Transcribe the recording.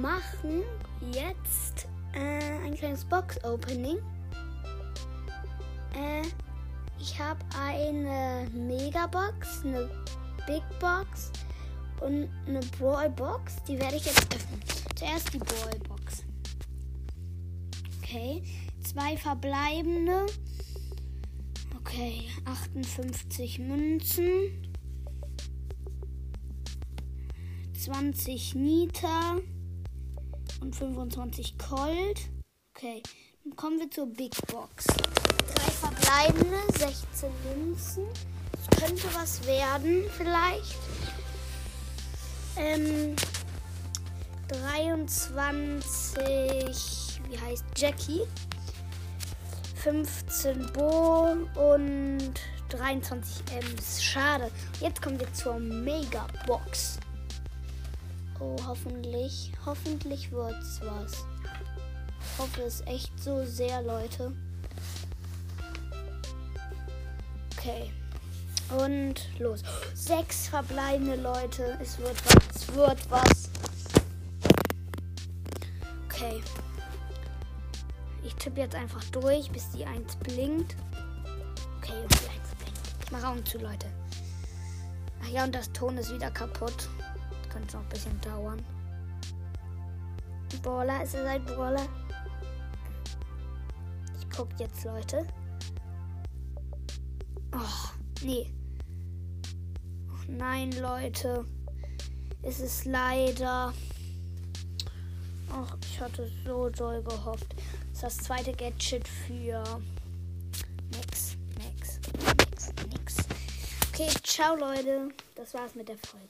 machen jetzt äh, ein kleines Box-Opening. Äh, ich habe eine Megabox, eine Big Box und eine Brawl Box. Die werde ich jetzt öffnen. Zuerst die Brawl Box. Okay, zwei verbleibende. Okay, 58 Münzen. 20 Nita und 25 Colt. Okay, dann kommen wir zur Big Box. Drei verbleibende, 16 Münzen. Das könnte was werden, vielleicht. Ähm, 23, wie heißt Jackie? 15 Bo und 23 Ms. Schade. Jetzt kommen wir zur Mega Box. Oh, hoffentlich. Hoffentlich wird's was. Ich hoffe es echt so sehr, Leute. Okay. Und los. Sechs verbleibende Leute. Es wird was. Es wird was. Okay. Ich tippe jetzt einfach durch, bis die 1 blinkt. Okay, und die 1 blinkt. Ich mache Augen zu, Leute. Ach ja, und das Ton ist wieder kaputt. Könnte noch ein bisschen dauern. Brawler, ist es ein Brawler? Ich guck jetzt, Leute. Oh, nee. Oh, nein, Leute. Es ist leider. Ach, ich hatte so doll gehofft. Das ist das zweite Gadget für nix, nix, nix, nix. Okay, ciao Leute. Das war's mit der Folge.